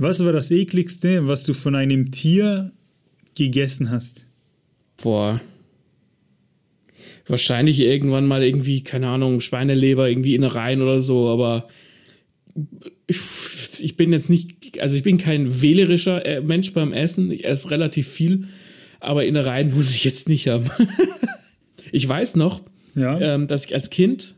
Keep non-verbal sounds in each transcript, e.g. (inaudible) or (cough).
Was war das ekligste, was du von einem Tier gegessen hast? Boah. Wahrscheinlich irgendwann mal irgendwie, keine Ahnung, Schweineleber, irgendwie Innereien oder so, aber ich, ich bin jetzt nicht, also ich bin kein wählerischer äh, Mensch beim Essen. Ich esse relativ viel, aber Innereien muss ich jetzt nicht haben. (laughs) ich weiß noch, ja. ähm, dass ich als Kind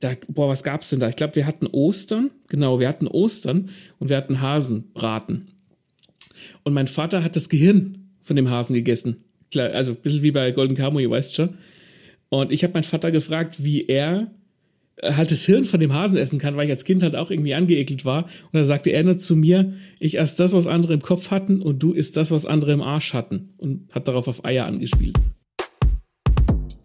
da, boah, was gab's denn da? Ich glaube, wir hatten Ostern, genau, wir hatten Ostern und wir hatten Hasenbraten. Und mein Vater hat das Gehirn von dem Hasen gegessen. Also ein bisschen wie bei Golden ihr weißt schon. Und ich habe meinen Vater gefragt, wie er äh, halt das Hirn von dem Hasen essen kann, weil ich als Kind halt auch irgendwie angeekelt war. Und da sagte er nur zu mir, ich esse das, was andere im Kopf hatten und du isst das, was andere im Arsch hatten. Und hat darauf auf Eier angespielt.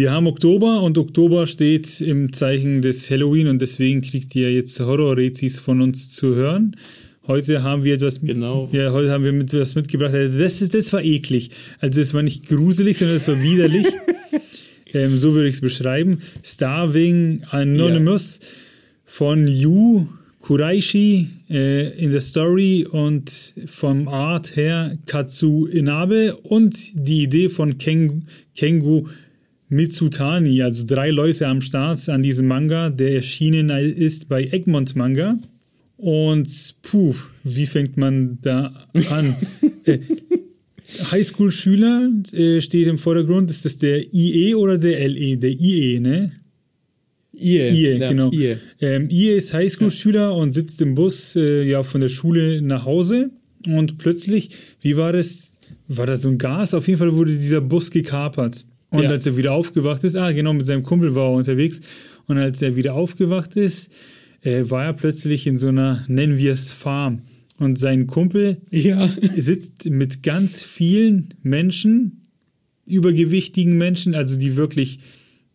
Wir haben Oktober und Oktober steht im Zeichen des Halloween und deswegen kriegt ihr jetzt Horror-Rezis von uns zu hören. Heute haben wir etwas, genau. ja, heute haben wir mit, etwas mitgebracht. Das, ist, das war eklig. Also es war nicht gruselig, sondern es war widerlich. (laughs) ähm, so würde ich es beschreiben. Starving Anonymous ja. von Yu Kuraishi äh, in der Story und vom Art her Katsu Inabe und die Idee von Ken, Kengu Mitsutani, also drei Leute am Start an diesem Manga, der erschienen ist bei Egmont Manga. Und puh, wie fängt man da an? (laughs) äh, Highschool-Schüler äh, steht im Vordergrund. Ist das der IE oder der LE? Der IE, ne? IE, IE ja, genau. IE, ähm, IE ist Highschool-Schüler ja. und sitzt im Bus äh, ja von der Schule nach Hause. Und plötzlich, wie war das? War da so ein Gas? Auf jeden Fall wurde dieser Bus gekapert. Und ja. als er wieder aufgewacht ist, ah, genau, mit seinem Kumpel war er unterwegs. Und als er wieder aufgewacht ist, äh, war er plötzlich in so einer, nennen wir es Farm. Und sein Kumpel (laughs) ja. sitzt mit ganz vielen Menschen, übergewichtigen Menschen, also die wirklich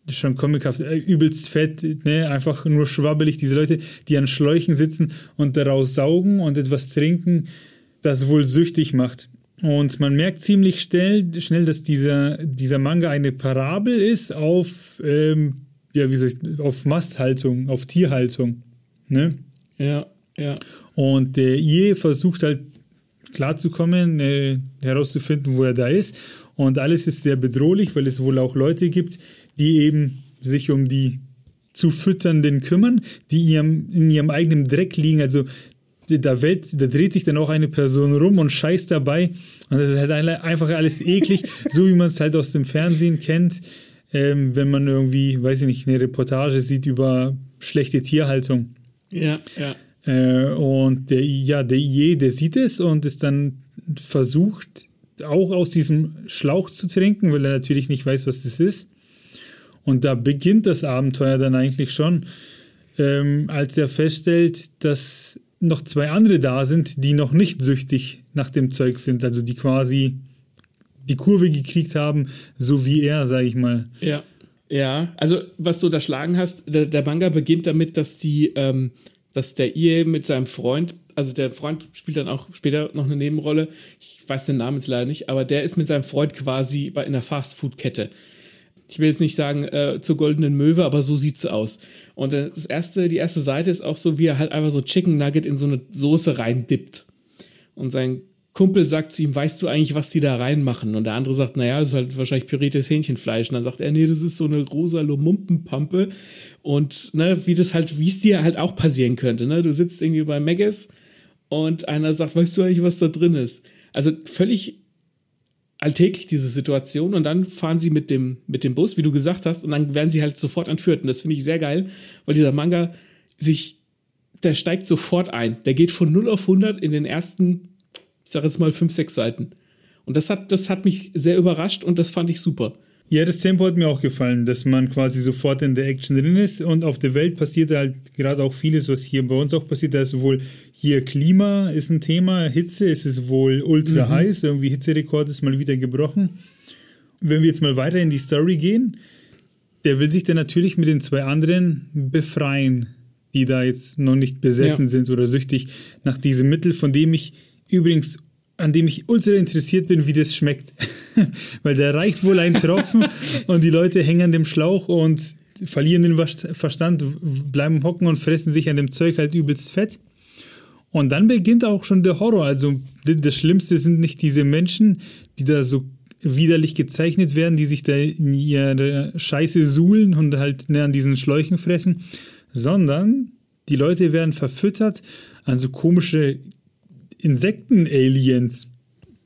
schon comichaft, äh, übelst fett, ne, einfach nur schwabbelig, diese Leute, die an Schläuchen sitzen und daraus saugen und etwas trinken, das wohl süchtig macht. Und man merkt ziemlich schnell, schnell dass dieser, dieser Manga eine Parabel ist auf, ähm, ja, wie soll ich, auf Masthaltung, auf Tierhaltung. Ne? Ja, ja. Und der IE versucht halt klarzukommen, äh, herauszufinden, wo er da ist. Und alles ist sehr bedrohlich, weil es wohl auch Leute gibt, die eben sich um die zu fütternden kümmern, die ihrem, in ihrem eigenen Dreck liegen. Also da, Welt, da dreht sich dann auch eine Person rum und scheißt dabei. Und das ist halt einfach alles eklig, (laughs) so wie man es halt aus dem Fernsehen kennt, ähm, wenn man irgendwie, weiß ich nicht, eine Reportage sieht über schlechte Tierhaltung. Ja, ja. Äh, und der, ja, der IE, der sieht es und ist dann versucht, auch aus diesem Schlauch zu trinken, weil er natürlich nicht weiß, was das ist. Und da beginnt das Abenteuer dann eigentlich schon, ähm, als er feststellt, dass noch zwei andere da sind, die noch nicht süchtig nach dem Zeug sind, also die quasi die Kurve gekriegt haben, so wie er, sage ich mal. Ja, ja. Also was du unterschlagen hast, der, der Manga beginnt damit, dass die, ähm, dass der IE mit seinem Freund, also der Freund spielt dann auch später noch eine Nebenrolle. Ich weiß den Namen jetzt leider nicht, aber der ist mit seinem Freund quasi bei in der Fastfood-Kette ich will jetzt nicht sagen äh, zur goldenen Möwe, aber so sieht's aus. Und das erste, die erste Seite ist auch so, wie er halt einfach so Chicken Nugget in so eine Soße reindippt. Und sein Kumpel sagt zu ihm, weißt du eigentlich, was die da reinmachen? Und der andere sagt, naja, das ist halt wahrscheinlich püriertes Hähnchenfleisch. Und dann sagt er, nee, das ist so eine rosa Lumumpenpampe. Und ne, wie das halt, wie es dir halt auch passieren könnte. Ne? Du sitzt irgendwie bei Megas und einer sagt, weißt du eigentlich, was da drin ist? Also völlig alltäglich diese Situation und dann fahren sie mit dem, mit dem Bus, wie du gesagt hast, und dann werden sie halt sofort entführt. Und das finde ich sehr geil, weil dieser Manga sich, der steigt sofort ein. Der geht von 0 auf 100 in den ersten, ich sag jetzt mal, 5, 6 Seiten. Und das hat, das hat mich sehr überrascht und das fand ich super. Ja, das Tempo hat mir auch gefallen, dass man quasi sofort in der Action drin ist und auf der Welt passiert halt gerade auch vieles, was hier bei uns auch passiert. Da ist sowohl hier Klima ist ein Thema, Hitze ist es wohl ultra mhm. heiß, irgendwie Hitzerekord ist mal wieder gebrochen. Wenn wir jetzt mal weiter in die Story gehen, der will sich dann natürlich mit den zwei anderen befreien, die da jetzt noch nicht besessen ja. sind oder süchtig nach diesem Mittel, von dem ich übrigens an dem ich ultra interessiert bin, wie das schmeckt. (laughs) Weil der reicht wohl ein Tropfen (laughs) und die Leute hängen an dem Schlauch und verlieren den Verstand, bleiben hocken und fressen sich an dem Zeug halt übelst fett. Und dann beginnt auch schon der Horror. Also das Schlimmste sind nicht diese Menschen, die da so widerlich gezeichnet werden, die sich da in ihre Scheiße suhlen und halt ne, an diesen Schläuchen fressen, sondern die Leute werden verfüttert an so komische Insekten-Aliens,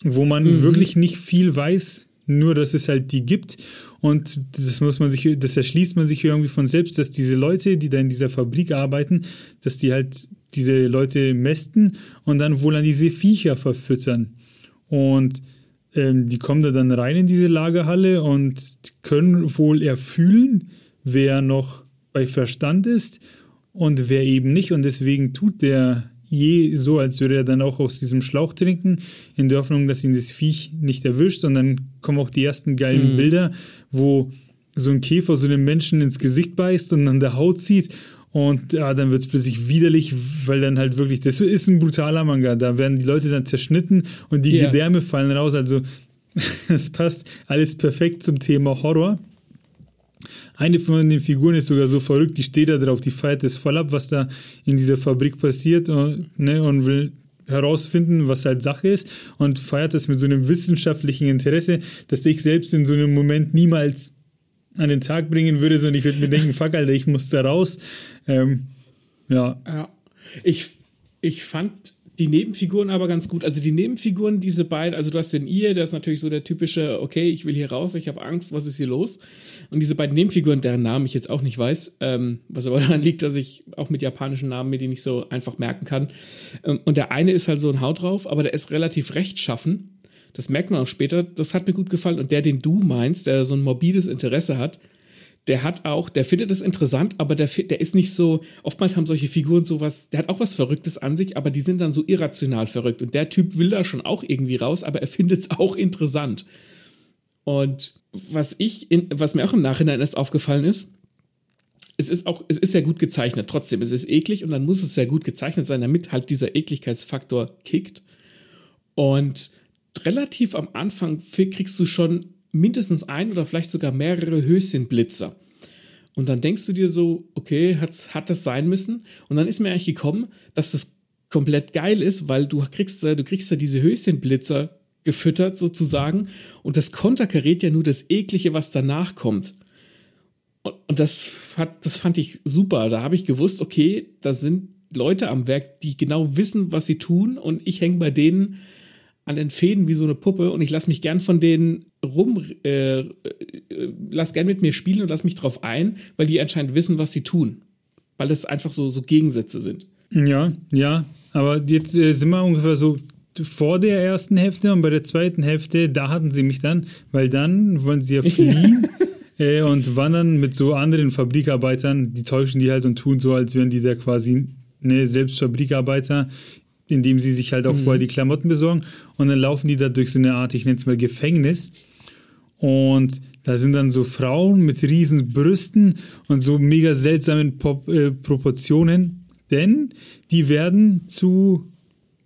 wo man mhm. wirklich nicht viel weiß, nur dass es halt die gibt. Und das muss man sich, das erschließt man sich irgendwie von selbst, dass diese Leute, die da in dieser Fabrik arbeiten, dass die halt diese Leute mästen und dann wohl an diese Viecher verfüttern. Und ähm, die kommen da dann rein in diese Lagerhalle und können wohl erfühlen, wer noch bei Verstand ist und wer eben nicht. Und deswegen tut der je so, als würde er dann auch aus diesem Schlauch trinken, in der Hoffnung, dass ihn das Viech nicht erwischt. Und dann kommen auch die ersten geilen mhm. Bilder, wo so ein Käfer so einem Menschen ins Gesicht beißt und an der Haut zieht. Und ja, dann wird es plötzlich widerlich, weil dann halt wirklich, das ist ein brutaler Manga. Da werden die Leute dann zerschnitten und die yeah. Gedärme fallen raus. Also, (laughs) das passt alles perfekt zum Thema Horror. Eine von den Figuren ist sogar so verrückt, die steht da drauf, die feiert es voll ab, was da in dieser Fabrik passiert und, ne, und will herausfinden, was halt Sache ist und feiert das mit so einem wissenschaftlichen Interesse, dass ich selbst in so einem Moment niemals an den Tag bringen würde, sondern ich würde mir denken, fuck, Alter, ich muss da raus. Ähm, ja. ja. Ich, ich fand die Nebenfiguren aber ganz gut. Also die Nebenfiguren, diese beiden, also du hast den ihr, der ist natürlich so der typische, okay, ich will hier raus, ich habe Angst, was ist hier los? Und diese beiden Nebenfiguren, deren Namen ich jetzt auch nicht weiß, ähm, was aber daran liegt, dass ich auch mit japanischen Namen mir die nicht so einfach merken kann. Ähm, und der eine ist halt so ein Haut drauf, aber der ist relativ rechtschaffen. Das merkt man auch später. Das hat mir gut gefallen. Und der, den du meinst, der so ein morbides Interesse hat, der hat auch, der findet es interessant, aber der, der ist nicht so, oftmals haben solche Figuren sowas, der hat auch was Verrücktes an sich, aber die sind dann so irrational verrückt. Und der Typ will da schon auch irgendwie raus, aber er findet es auch interessant. Und was ich, in, was mir auch im Nachhinein erst aufgefallen ist, es ist auch, es ist sehr gut gezeichnet, trotzdem, es ist eklig und dann muss es sehr gut gezeichnet sein, damit halt dieser Ekligkeitsfaktor kickt. Und relativ am Anfang kriegst du schon mindestens ein oder vielleicht sogar mehrere Höschenblitzer. Und dann denkst du dir so, okay, hat, hat das sein müssen? Und dann ist mir eigentlich gekommen, dass das komplett geil ist, weil du kriegst, du kriegst ja diese Höschenblitzer gefüttert sozusagen und das konterkariert ja nur das Eklige, was danach kommt. Und, und das, hat, das fand ich super. Da habe ich gewusst, okay, da sind Leute am Werk, die genau wissen, was sie tun und ich hänge bei denen an den Fäden wie so eine Puppe und ich lasse mich gern von denen rum, äh, äh, lass gern mit mir spielen und lass mich drauf ein, weil die anscheinend wissen, was sie tun. Weil das einfach so, so Gegensätze sind. Ja, ja, aber jetzt äh, sind wir ungefähr so vor der ersten Hälfte und bei der zweiten Hälfte, da hatten sie mich dann, weil dann wollen sie ja (laughs) fliehen äh, und wandern mit so anderen Fabrikarbeitern, die täuschen die halt und tun so, als wären die da quasi ne, selbst Fabrikarbeiter indem sie sich halt auch mhm. vorher die Klamotten besorgen und dann laufen die da durch so eine Art, ich nenne es mal Gefängnis und da sind dann so Frauen mit riesen Brüsten und so mega seltsamen Pop äh, Proportionen, denn die werden zu,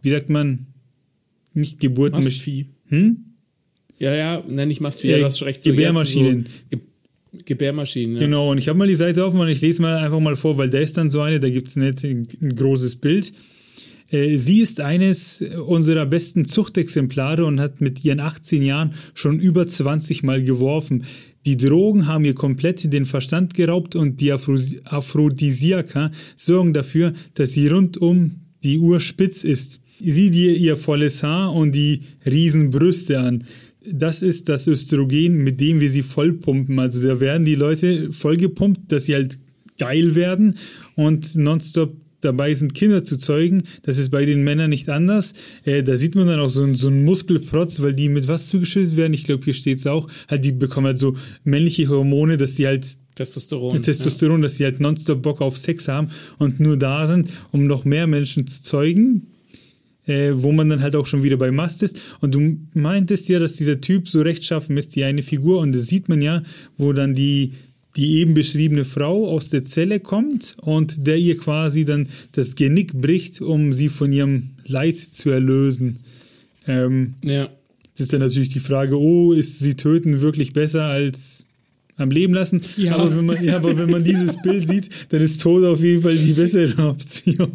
wie sagt man, nicht Geburten. Mastvieh. Hm? Ja, ja, nenne ich Mastvieh, ja, das recht so Gebärmaschinen. So Ge Gebärmaschinen, ja. Genau, und ich habe mal die Seite offen und ich lese mal einfach mal vor, weil da ist dann so eine, da gibt es ein, ein großes Bild sie ist eines unserer besten Zuchtexemplare und hat mit ihren 18 Jahren schon über 20 Mal geworfen. Die Drogen haben ihr komplett den Verstand geraubt und die Aphrodisiaka sorgen dafür, dass sie rund um die Uhr spitz ist. Sieh dir ihr volles Haar und die Riesenbrüste an. Das ist das Östrogen, mit dem wir sie vollpumpen. Also da werden die Leute vollgepumpt, dass sie halt geil werden und nonstop dabei sind, Kinder zu zeugen. Das ist bei den Männern nicht anders. Äh, da sieht man dann auch so, so einen Muskelprotz, weil die mit was zugeschüttet werden. Ich glaube, hier steht es auch. Halt, die bekommen halt so männliche Hormone, dass die halt Testosteron. Testosteron, ja. dass sie halt nonstop Bock auf Sex haben und nur da sind, um noch mehr Menschen zu zeugen. Äh, wo man dann halt auch schon wieder bei Mast ist. Und du meintest ja, dass dieser Typ so rechtschaffen ist, die eine Figur. Und das sieht man ja, wo dann die die eben beschriebene Frau aus der Zelle kommt und der ihr quasi dann das Genick bricht, um sie von ihrem Leid zu erlösen. Ähm, ja. Das ist dann natürlich die Frage, oh, ist sie töten wirklich besser als am Leben lassen? Ja. Aber, wenn man, ja, aber wenn man dieses Bild sieht, dann ist Tod auf jeden Fall die bessere Option.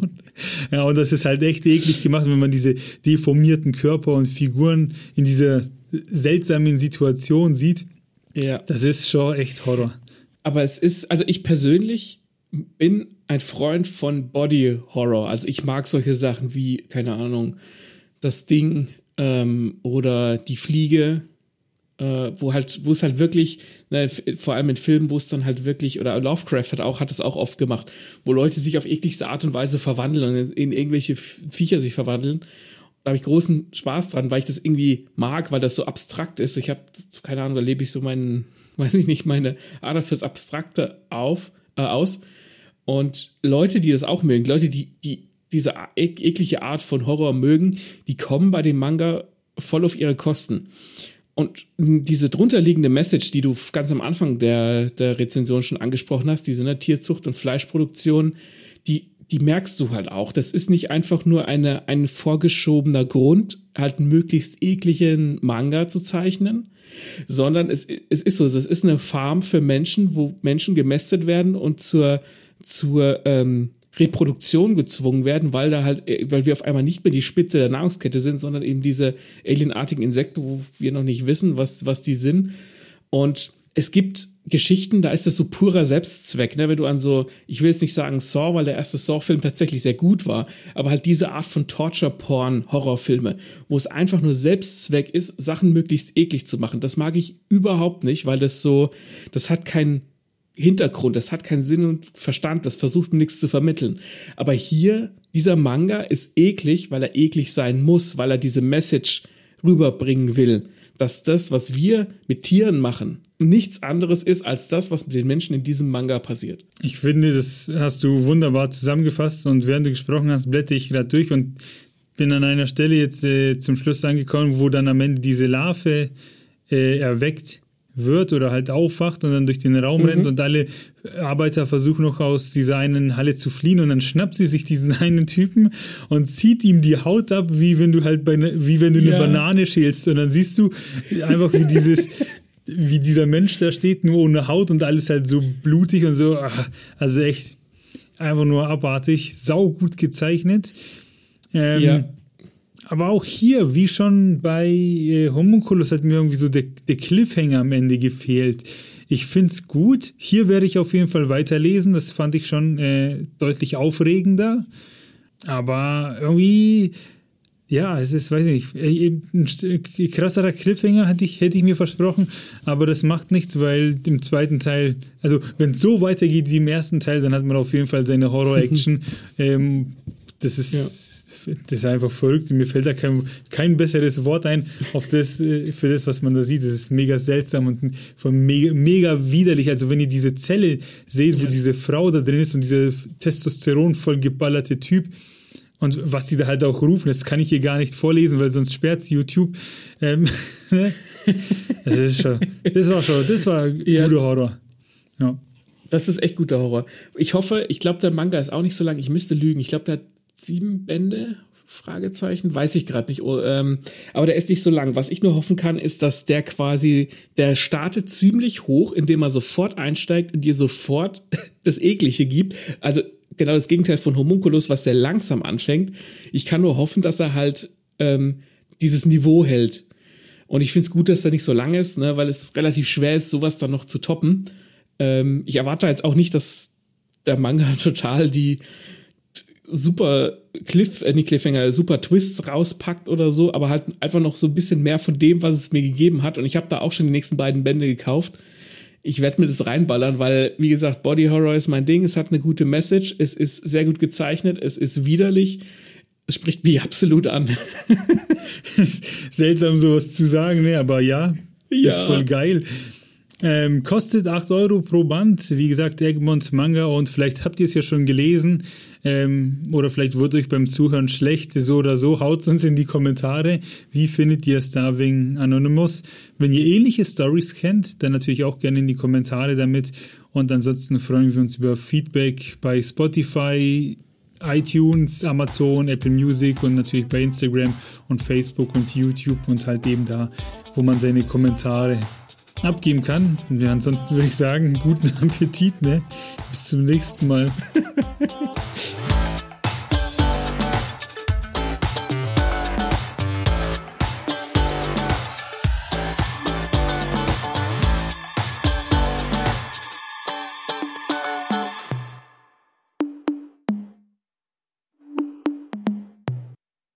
Ja, und das ist halt echt eklig gemacht, wenn man diese deformierten Körper und Figuren in dieser seltsamen Situation sieht. Ja. Das ist schon echt Horror aber es ist, also ich persönlich bin ein Freund von Body Horror. Also ich mag solche Sachen wie, keine Ahnung, das Ding ähm, oder die Fliege, äh, wo halt, wo es halt wirklich, ne, vor allem in Filmen, wo es dann halt wirklich, oder Lovecraft hat auch, hat es auch oft gemacht, wo Leute sich auf ekligste Art und Weise verwandeln und in, in irgendwelche Viecher sich verwandeln. Da habe ich großen Spaß dran, weil ich das irgendwie mag, weil das so abstrakt ist. Ich habe, keine Ahnung, da lebe ich so meinen weiß ich nicht, meine Ader fürs Abstrakte auf, äh, aus. Und Leute, die das auch mögen, Leute, die, die diese eklige Art von Horror mögen, die kommen bei dem Manga voll auf ihre Kosten. Und diese drunterliegende Message, die du ganz am Anfang der, der Rezension schon angesprochen hast, diese ne, Tierzucht und Fleischproduktion, die, die merkst du halt auch. Das ist nicht einfach nur eine, ein vorgeschobener Grund, halt einen möglichst ekligen Manga zu zeichnen, sondern es, es ist so, es ist eine Farm für Menschen, wo Menschen gemästet werden und zur, zur ähm, Reproduktion gezwungen werden, weil da halt, äh, weil wir auf einmal nicht mehr die Spitze der Nahrungskette sind, sondern eben diese alienartigen Insekten, wo wir noch nicht wissen, was, was die sind. Und es gibt Geschichten, da ist das so purer Selbstzweck, ne? Wenn du an so, ich will jetzt nicht sagen Saw, weil der erste Saw-Film tatsächlich sehr gut war, aber halt diese Art von Torture-Porn-Horrorfilme, wo es einfach nur Selbstzweck ist, Sachen möglichst eklig zu machen. Das mag ich überhaupt nicht, weil das so, das hat keinen Hintergrund, das hat keinen Sinn und Verstand, das versucht nichts zu vermitteln. Aber hier, dieser Manga ist eklig, weil er eklig sein muss, weil er diese Message rüberbringen will, dass das, was wir mit Tieren machen, nichts anderes ist als das, was mit den Menschen in diesem Manga passiert. Ich finde, das hast du wunderbar zusammengefasst und während du gesprochen hast, blätter ich gerade durch und bin an einer Stelle jetzt äh, zum Schluss angekommen, wo dann am Ende diese Larve äh, erweckt wird oder halt aufwacht und dann durch den Raum mhm. rennt und alle Arbeiter versuchen noch aus dieser einen Halle zu fliehen und dann schnappt sie sich diesen (laughs) einen Typen und zieht ihm die Haut ab, wie wenn du halt bei, ne, wie wenn du ja. eine Banane schälst und dann siehst du einfach wie dieses wie dieser Mensch da steht, nur ohne Haut und alles halt so blutig und so. Also echt einfach nur abartig, sau gut gezeichnet. Ähm, ja. Aber auch hier, wie schon bei äh, Homunculus, hat mir irgendwie so der, der Cliffhanger am Ende gefehlt. Ich finde es gut. Hier werde ich auf jeden Fall weiterlesen. Das fand ich schon äh, deutlich aufregender. Aber irgendwie ja, es ist, weiß ich nicht, ein krasserer Cliffhanger hätte ich, hätte ich mir versprochen, aber das macht nichts, weil im zweiten Teil, also wenn es so weitergeht wie im ersten Teil, dann hat man auf jeden Fall seine Horror-Action. (laughs) ähm, das ist. Ja. Das ist einfach verrückt. Mir fällt da kein, kein besseres Wort ein auf das, äh, für das, was man da sieht. Das ist mega seltsam und mega, mega widerlich. Also, wenn ihr diese Zelle seht, wo ja. diese Frau da drin ist und dieser Testosteron voll geballerte Typ, und was die da halt auch rufen, das kann ich hier gar nicht vorlesen, weil sonst sperrt YouTube. Ähm, (laughs) das, ist schon, das war schon, das war ja. guter Horror. Ja. Das ist echt guter Horror. Ich hoffe, ich glaube, der Manga ist auch nicht so lang. Ich müsste lügen. Ich glaube, der hat sieben Bände. Fragezeichen, weiß ich gerade nicht. Oh, ähm, aber der ist nicht so lang. Was ich nur hoffen kann, ist, dass der quasi, der startet ziemlich hoch, indem er sofort einsteigt und dir sofort (laughs) das Eklige gibt. Also genau das Gegenteil von Homunculus, was sehr langsam anfängt. Ich kann nur hoffen, dass er halt ähm, dieses Niveau hält. Und ich finde es gut, dass er nicht so lang ist, ne, weil es relativ schwer ist, sowas dann noch zu toppen. Ähm, ich erwarte jetzt auch nicht, dass der Manga (laughs) total die super Cliff, äh, nicht Cliffhanger, super Twists rauspackt oder so, aber halt einfach noch so ein bisschen mehr von dem, was es mir gegeben hat. Und ich habe da auch schon die nächsten beiden Bände gekauft. Ich werde mir das reinballern, weil, wie gesagt, Body Horror ist mein Ding. Es hat eine gute Message. Es ist sehr gut gezeichnet. Es ist widerlich. Es spricht mich absolut an. (laughs) Seltsam, sowas zu sagen, ne? aber ja, ja. ist voll geil. Ähm, kostet 8 Euro pro Band. Wie gesagt, Egmonts Manga und vielleicht habt ihr es ja schon gelesen ähm, oder vielleicht wurde euch beim Zuhören schlecht, so oder so. Haut uns in die Kommentare. Wie findet ihr Starving Anonymous? Wenn ihr ähnliche Stories kennt, dann natürlich auch gerne in die Kommentare damit. Und ansonsten freuen wir uns über Feedback bei Spotify, iTunes, Amazon, Apple Music und natürlich bei Instagram und Facebook und YouTube und halt eben da, wo man seine Kommentare abgeben kann. Ja, ansonsten würde ich sagen, guten (laughs) Appetit, ne? Bis zum nächsten Mal. (laughs)